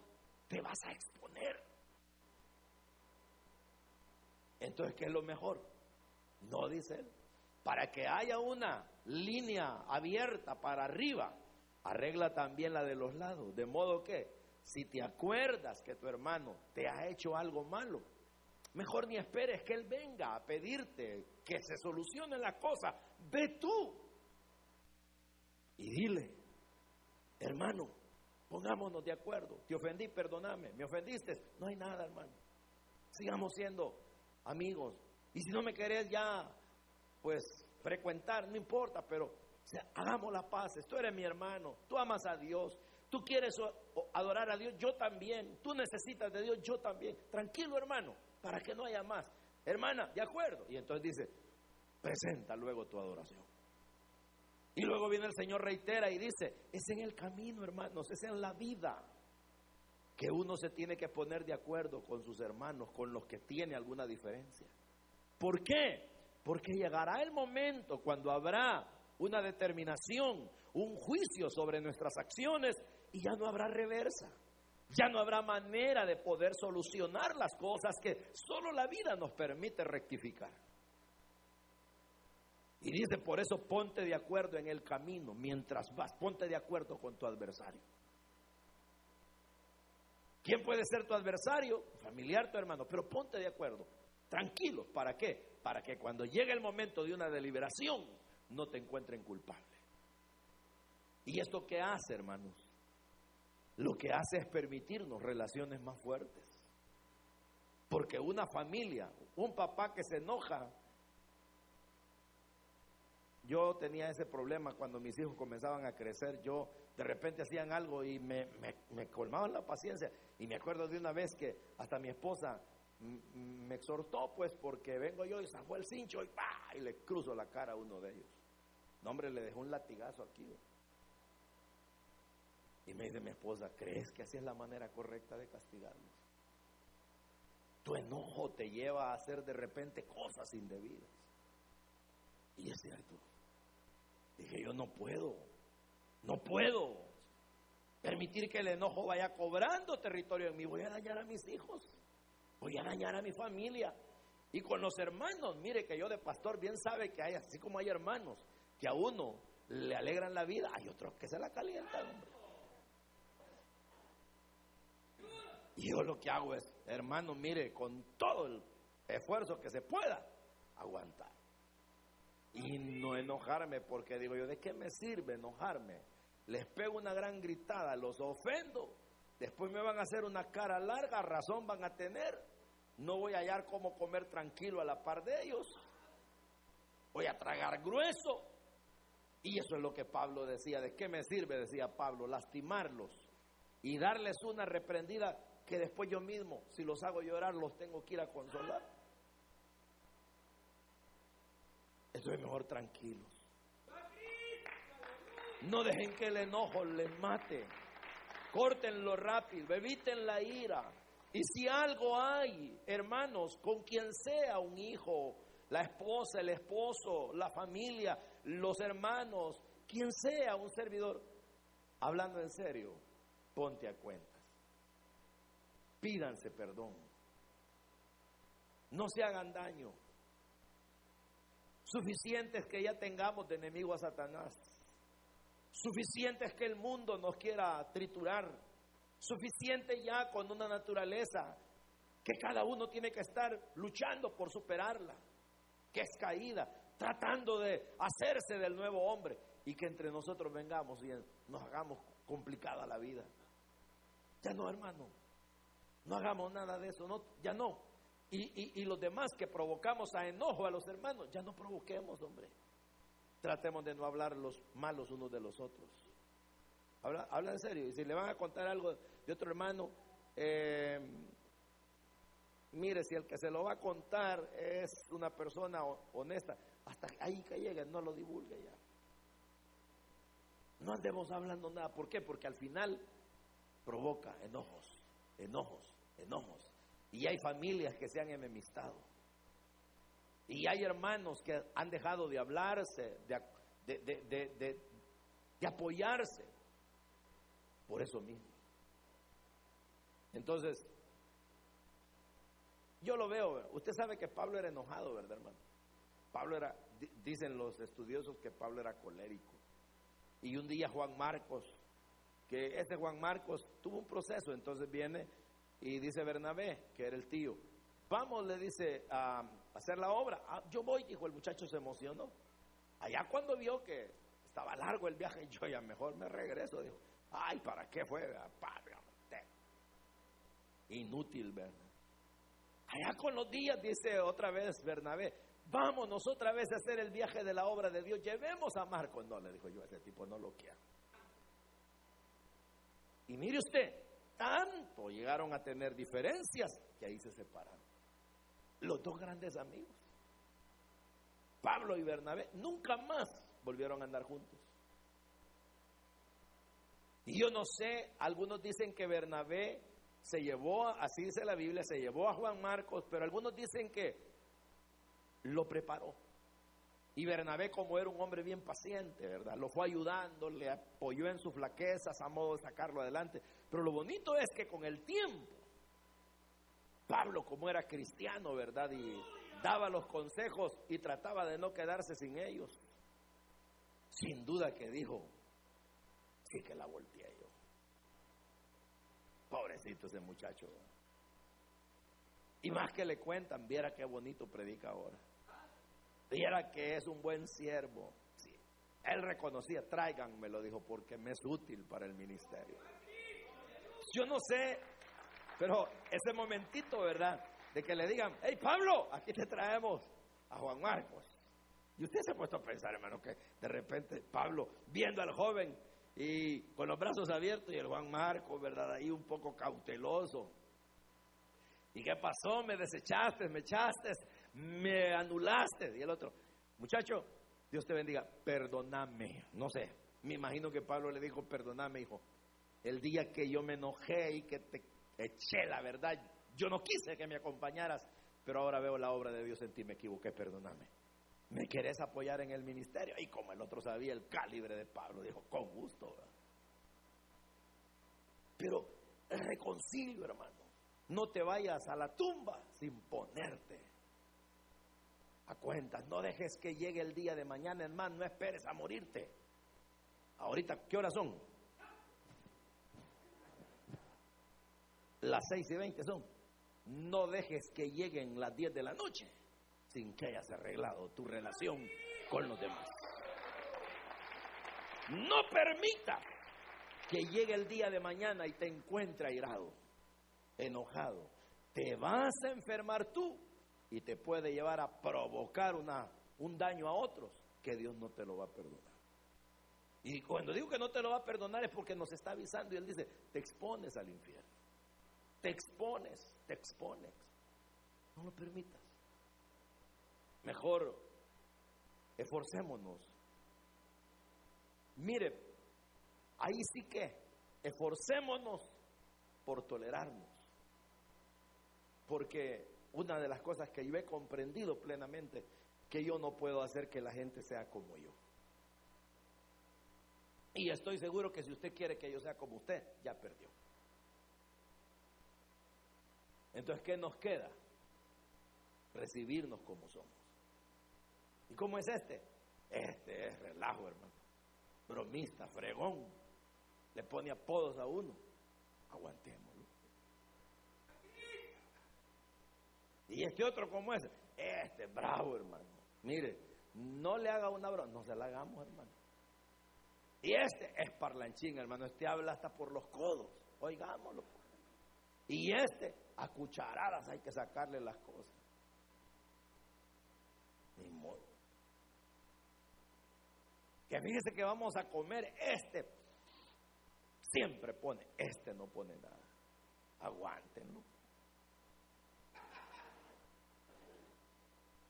te vas a exponer. Entonces, ¿qué es lo mejor? No dice Él. Para que haya una línea abierta para arriba, arregla también la de los lados. De modo que, si te acuerdas que tu hermano te ha hecho algo malo, mejor ni esperes que él venga a pedirte que se solucione la cosa. Ve tú y dile, hermano, pongámonos de acuerdo. Te ofendí, perdóname. ¿Me ofendiste? No hay nada, hermano. Sigamos siendo amigos. Y si no me querés ya, pues frecuentar, no importa, pero hagamos la paz. Tú eres mi hermano, tú amas a Dios, tú quieres adorar a Dios, yo también. Tú necesitas de Dios, yo también. Tranquilo, hermano, para que no haya más. Hermana, de acuerdo. Y entonces dice, presenta luego tu adoración. Y luego viene el Señor, reitera y dice, es en el camino, hermanos, es en la vida que uno se tiene que poner de acuerdo con sus hermanos, con los que tiene alguna diferencia. ¿Por qué? Porque llegará el momento cuando habrá una determinación, un juicio sobre nuestras acciones y ya no habrá reversa. Ya no habrá manera de poder solucionar las cosas que solo la vida nos permite rectificar. Y dice, por eso ponte de acuerdo en el camino mientras vas, ponte de acuerdo con tu adversario. ¿Quién puede ser tu adversario? Familiar, tu hermano, pero ponte de acuerdo. Tranquilo, ¿para qué? para que cuando llegue el momento de una deliberación no te encuentren culpable. ¿Y esto qué hace, hermanos? Lo que hace es permitirnos relaciones más fuertes. Porque una familia, un papá que se enoja, yo tenía ese problema cuando mis hijos comenzaban a crecer, yo de repente hacían algo y me, me colmaban la paciencia. Y me acuerdo de una vez que hasta mi esposa me exhortó pues porque vengo yo y sacó el cincho y ¡pah! y le cruzo la cara a uno de ellos. No, hombre, le dejó un latigazo aquí. Y me dice mi esposa, ¿crees que así es la manera correcta de castigarlos? Tu enojo te lleva a hacer de repente cosas indebidas. Y es cierto. Dije, yo no puedo, no puedo permitir que el enojo vaya cobrando territorio en mí. Voy a dañar a mis hijos, voy a dañar a mi familia. Y con los hermanos, mire que yo de pastor bien sabe que hay, así como hay hermanos que a uno le alegran la vida, hay otros que se la calientan, Y yo lo que hago es, hermano, mire, con todo el esfuerzo que se pueda, aguantar. Y no enojarme, porque digo yo, ¿de qué me sirve enojarme? Les pego una gran gritada, los ofendo, después me van a hacer una cara larga, razón van a tener. No voy a hallar cómo comer tranquilo a la par de ellos. Voy a tragar grueso. Y eso es lo que Pablo decía. ¿De qué me sirve? Decía Pablo, lastimarlos y darles una reprendida que después yo mismo, si los hago llorar, los tengo que ir a consolar. Estoy mejor tranquilos. No dejen que el enojo les mate. Córtenlo rápido, eviten la ira. Y si algo hay, hermanos, con quien sea un hijo, la esposa, el esposo, la familia, los hermanos, quien sea un servidor, hablando en serio, ponte a cuentas. Pídanse perdón. No se hagan daño. Suficiente es que ya tengamos de enemigo a Satanás. Suficiente es que el mundo nos quiera triturar. Suficiente ya con una naturaleza que cada uno tiene que estar luchando por superarla, que es caída, tratando de hacerse del nuevo hombre y que entre nosotros vengamos y nos hagamos complicada la vida. Ya no, hermano, no hagamos nada de eso, no, ya no. Y, y los demás que provocamos a enojo a los hermanos, ya no provoquemos, hombre. Tratemos de no hablar los malos unos de los otros. Habla, habla en serio. Y si le van a contar algo de otro hermano, eh, mire, si el que se lo va a contar es una persona honesta, hasta ahí que llegue, no lo divulgue ya. No andemos hablando nada. ¿Por qué? Porque al final provoca enojos, enojos, enojos. Y hay familias que se han enemistado. Y hay hermanos que han dejado de hablarse, de, de, apoyarse por eso mismo. Entonces, yo lo veo, usted sabe que Pablo era enojado, ¿verdad, hermano? Pablo era, dicen los estudiosos que Pablo era colérico. Y un día Juan Marcos, que ese Juan Marcos tuvo un proceso, entonces viene y dice Bernabé, que era el tío, vamos, le dice a hacer la obra. Ah, yo voy, dijo el muchacho, se emocionó. Allá cuando vio que estaba largo el viaje, yo ya mejor me regreso, dijo, ay, ¿para qué fue? Inútil, ¿verdad? Allá con los días, dice otra vez Bernabé, vámonos otra vez a hacer el viaje de la obra de Dios, llevemos a Marcos. No, le dijo yo, ese tipo no lo quiero. Y mire usted, tanto llegaron a tener diferencias que ahí se separaron los dos grandes amigos. Pablo y Bernabé nunca más volvieron a andar juntos. Y yo no sé, algunos dicen que Bernabé se llevó, así dice la Biblia, se llevó a Juan Marcos, pero algunos dicen que lo preparó. Y Bernabé, como era un hombre bien paciente, ¿verdad? Lo fue ayudando, le apoyó en sus flaquezas a modo de sacarlo adelante. Pero lo bonito es que con el tiempo Pablo, como era cristiano, ¿verdad? Y daba los consejos y trataba de no quedarse sin ellos. Sin duda que dijo, sí que la volteé yo. Pobrecito ese muchacho. Y más que le cuentan, viera qué bonito predica ahora. Viera que es un buen siervo. Sí. Él reconocía, tráiganme, lo dijo, porque me es útil para el ministerio. Yo no sé pero ese momentito, ¿verdad? De que le digan, hey Pablo, aquí te traemos a Juan Marcos. Y usted se ha puesto a pensar, hermano, que de repente Pablo, viendo al joven y con los brazos abiertos y el Juan Marcos, ¿verdad? Ahí un poco cauteloso. ¿Y qué pasó? Me desechaste, me echaste, me anulaste. Y el otro, muchacho, Dios te bendiga, perdóname. No sé, me imagino que Pablo le dijo, perdóname, hijo. El día que yo me enojé y que te eché la verdad, yo no quise que me acompañaras, pero ahora veo la obra de Dios en ti, me equivoqué, perdóname. ¿Me querés apoyar en el ministerio? Y como el otro sabía el calibre de Pablo, dijo, con gusto. Pero reconcilio, hermano. No te vayas a la tumba sin ponerte a cuentas. No dejes que llegue el día de mañana, hermano. No esperes a morirte. Ahorita, ¿qué horas son? Las seis y veinte son. No dejes que lleguen las diez de la noche sin que hayas arreglado tu relación con los demás. No permita que llegue el día de mañana y te encuentre airado enojado, te vas a enfermar tú y te puede llevar a provocar una, un daño a otros que Dios no te lo va a perdonar. Y cuando digo que no te lo va a perdonar es porque nos está avisando y Él dice, te expones al infierno, te expones, te expones. No lo permitas. Mejor esforcémonos. Mire, ahí sí que esforcémonos por tolerarnos. Porque una de las cosas que yo he comprendido plenamente, que yo no puedo hacer que la gente sea como yo. Y estoy seguro que si usted quiere que yo sea como usted, ya perdió. Entonces, ¿qué nos queda? Recibirnos como somos. ¿Y cómo es este? Este es relajo, hermano. Bromista, fregón. Le pone apodos a uno. Aguantemos. Y este otro como ese, este bravo, hermano. Mire, no le haga una broma, no se la hagamos, hermano. Y este es parlanchín, hermano. Este habla hasta por los codos. Oigámoslo. Y este, a cucharadas hay que sacarle las cosas. Ni modo. Que fíjese que vamos a comer este. Siempre pone, este no pone nada. Aguántenlo.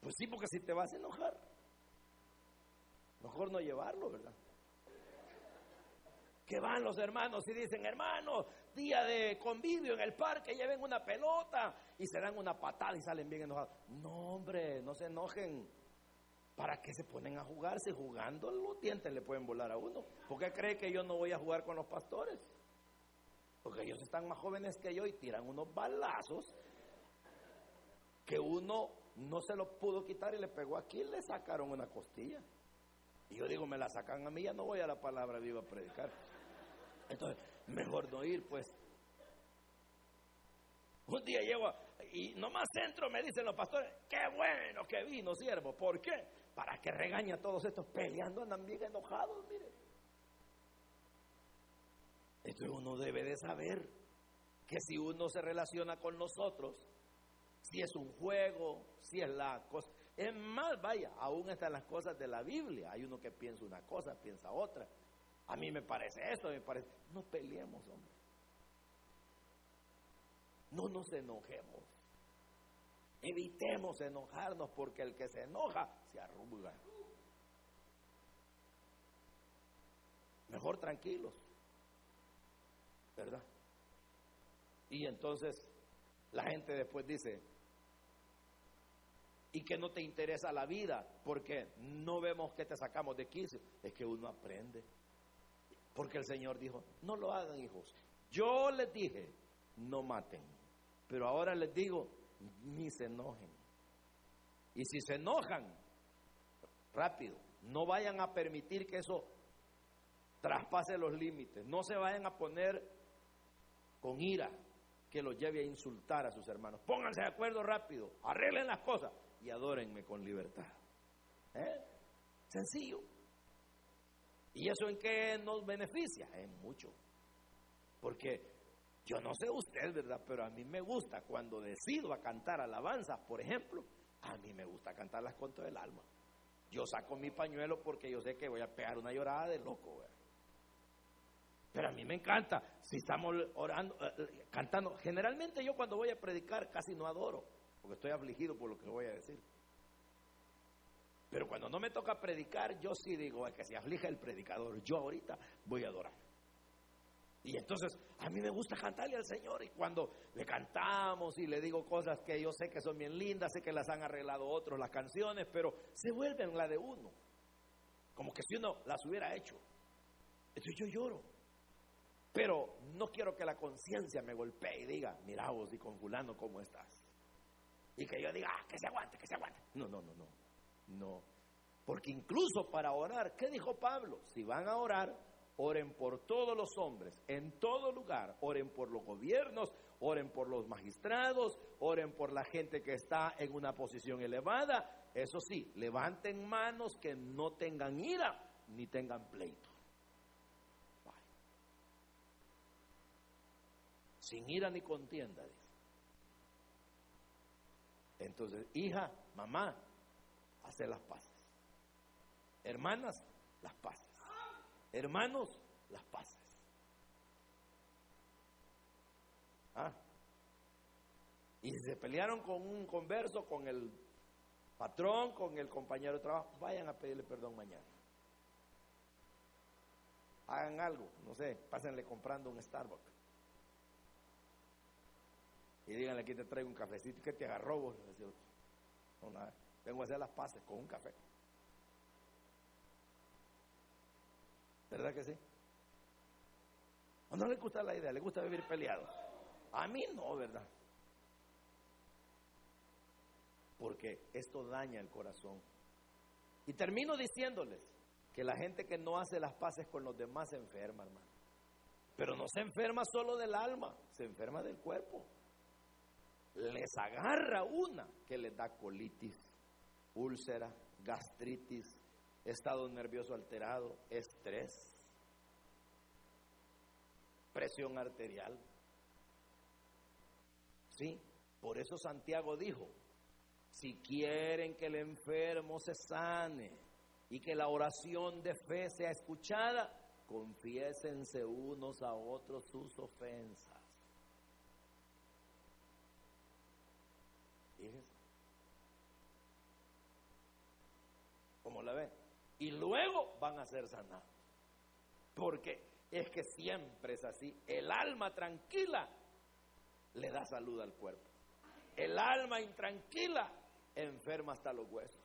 Pues sí, porque si te vas a enojar, mejor no llevarlo, ¿verdad? Que van los hermanos y dicen, hermano, día de convivio en el parque, lleven una pelota y se dan una patada y salen bien enojados. No, hombre, no se enojen. ¿Para qué se ponen a jugar? Si jugando los dientes le pueden volar a uno. ¿Por qué cree que yo no voy a jugar con los pastores? Porque ellos están más jóvenes que yo y tiran unos balazos que uno no se lo pudo quitar y le pegó aquí y le sacaron una costilla. Y yo digo, me la sacan a mí, ya no voy a la palabra viva a predicar. Entonces, mejor no ir, pues. Un día llego y nomás entro, me dicen los pastores, qué bueno que vino, siervo. ¿Por qué? Para que regañe a todos estos peleando, andan bien enojados, mire. Esto uno debe de saber que si uno se relaciona con nosotros, si es un juego, si es la cosa. Es más, vaya, aún están las cosas de la Biblia. Hay uno que piensa una cosa, piensa otra. A mí me parece esto, me parece. No peleemos, hombre. No nos enojemos. Evitemos enojarnos porque el que se enoja se arruga. Mejor tranquilos. ¿Verdad? Y entonces la gente después dice, y que no te interesa la vida porque no vemos que te sacamos de quicio, es que uno aprende. Porque el Señor dijo, no lo hagan hijos. Yo les dije, no maten. Pero ahora les digo, ni se enojen. Y si se enojan, rápido, no vayan a permitir que eso traspase los límites. No se vayan a poner con ira que los lleve a insultar a sus hermanos. Pónganse de acuerdo rápido, arreglen las cosas y adórenme con libertad. ¿Eh? Sencillo. ¿Y eso en qué nos beneficia? En mucho. Porque yo no sé usted, ¿verdad? Pero a mí me gusta cuando decido a cantar alabanzas, por ejemplo, a mí me gusta cantarlas con todo el alma. Yo saco mi pañuelo porque yo sé que voy a pegar una llorada de loco. Pero a mí me encanta. Si estamos orando, eh, eh, cantando. Generalmente yo cuando voy a predicar casi no adoro, porque estoy afligido por lo que voy a decir. Pero cuando no me toca predicar, yo sí digo, es que se aflige el predicador. Yo ahorita voy a adorar. Y entonces a mí me gusta cantarle al Señor y cuando le cantamos y le digo cosas que yo sé que son bien lindas, sé que las han arreglado otros las canciones, pero se vuelven la de uno. Como que si uno las hubiera hecho. Entonces yo lloro. Pero no quiero que la conciencia me golpee y diga, mira vos y con fulano cómo estás. Y que yo diga, ah, que se aguante, que se aguante. No, no, no, no. No. Porque incluso para orar, ¿qué dijo Pablo? Si van a orar, oren por todos los hombres, en todo lugar, oren por los gobiernos, oren por los magistrados, oren por la gente que está en una posición elevada. Eso sí, levanten manos que no tengan ira ni tengan pleito. Sin ira ni contienda. Entonces, hija, mamá, hacer las paces. Hermanas, las paces. Hermanos, las paces. ¿Ah? Y si se pelearon con un converso, con el patrón, con el compañero de trabajo, vayan a pedirle perdón mañana. Hagan algo, no sé, pásenle comprando un Starbucks. Y díganle que te traigo un cafecito, que te agarró vos. No, nada. Vengo a hacer las paces con un café. ¿Verdad que sí? ¿O no le gusta la idea? ¿Le gusta vivir peleado? A mí no, ¿verdad? Porque esto daña el corazón. Y termino diciéndoles que la gente que no hace las paces con los demás se enferma, hermano. Pero no se enferma solo del alma, se enferma del cuerpo. Les agarra una que les da colitis, úlcera, gastritis, estado nervioso alterado, estrés, presión arterial. Sí, por eso Santiago dijo, si quieren que el enfermo se sane y que la oración de fe sea escuchada, confiésense unos a otros sus ofensas. ¿Cómo la ven? Y luego van a ser sanados. Porque es que siempre es así. El alma tranquila le da salud al cuerpo. El alma intranquila enferma hasta los huesos.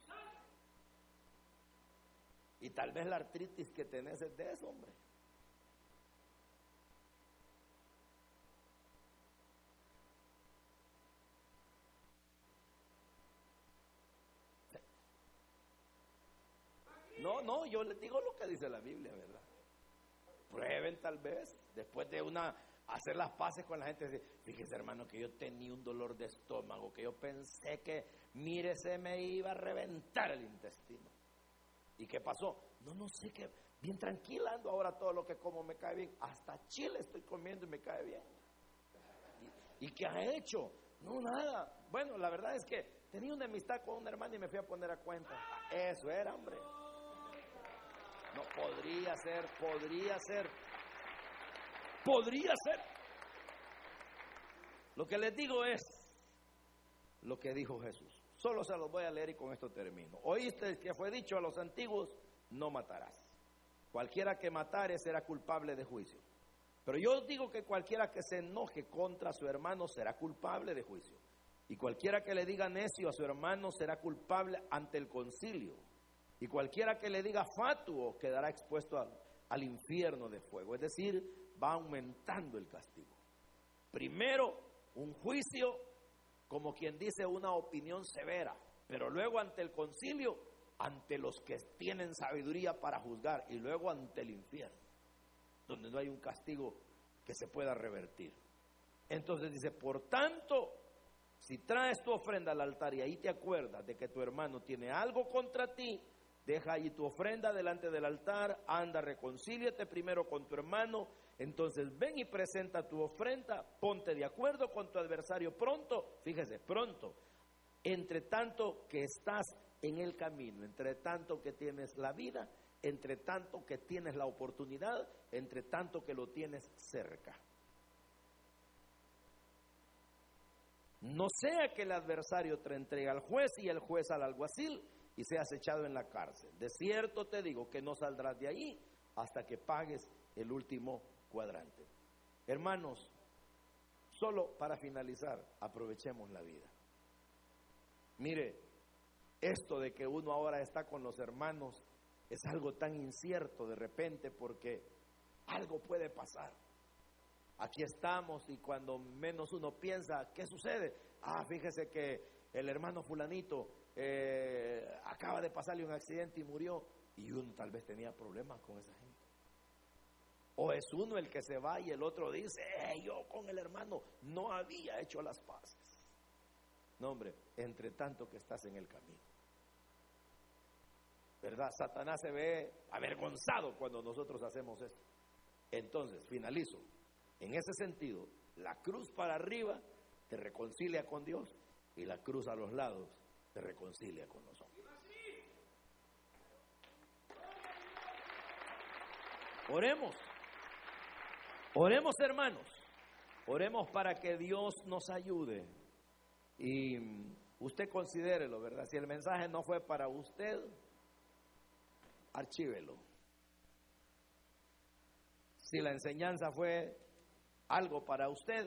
Y tal vez la artritis que tenés es de eso, hombre. No, yo les digo lo que dice la Biblia, ¿verdad? Prueben tal vez, después de una, hacer las paces con la gente, fíjese hermano que yo tenía un dolor de estómago, que yo pensé que, mire, se me iba a reventar el intestino. ¿Y qué pasó? No, no sé qué, bien tranquila ando ahora todo lo que como me cae bien, hasta chile estoy comiendo y me cae bien. ¿Y, qué ha hecho? No, nada. Bueno, la verdad es que tenía una amistad con un hermano y me fui a poner a cuenta. Eso era, hombre. No, podría ser, podría ser. Podría ser. Lo que les digo es lo que dijo Jesús. Solo se los voy a leer y con esto termino. Oíste que fue dicho a los antiguos, no matarás. Cualquiera que matare será culpable de juicio. Pero yo digo que cualquiera que se enoje contra su hermano será culpable de juicio. Y cualquiera que le diga necio a su hermano será culpable ante el concilio. Y cualquiera que le diga fatuo quedará expuesto al, infierno de fuego. Es decir, va aumentando el castigo. Primero, un juicio, como quien dice, una opinión severa. Pero luego ante el concilio, ante los que tienen sabiduría para juzgar. Y luego ante el infierno, donde no hay un castigo que se pueda revertir. Entonces dice, por tanto, si traes tu ofrenda al altar y ahí te acuerdas de que tu hermano tiene algo contra ti, Deja allí tu ofrenda delante del altar, anda, reconcíliate primero con tu hermano, entonces ven y presenta tu ofrenda, ponte de acuerdo con tu adversario pronto, fíjese, pronto, entre tanto que estás en el camino, entre tanto que tienes la vida, entre tanto que tienes la oportunidad, entre tanto que lo tienes cerca. No sea que el adversario te entregue al juez y el juez al alguacil y seas echado en la cárcel. De cierto te digo que no saldrás de ahí hasta que pagues el último cuadrante. Hermanos, solo para finalizar, aprovechemos la vida. Mire, esto de que uno ahora está con los hermanos es algo tan incierto de repente porque algo puede pasar. Aquí estamos y cuando menos uno piensa, ¿qué sucede? Ah, fíjese que el hermano fulanito eh, acaba de pasarle un accidente y murió y uno tal vez tenía problemas con esa gente. O es uno el que se va y el otro dice, yo con el hermano no había hecho las paces. No, hombre, entre tanto que estás en el camino. ¿Verdad? Satanás se ve avergonzado cuando nosotros hacemos esto. Entonces, finalizo. En ese sentido, la cruz para arriba te reconcilia con Dios y la cruz a los lados reconcilia con nosotros. Oremos. Oremos hermanos. Oremos para que Dios nos ayude. Y usted considérelo, ¿verdad? Si el mensaje no fue para usted, archívelo. Si la enseñanza fue algo para usted.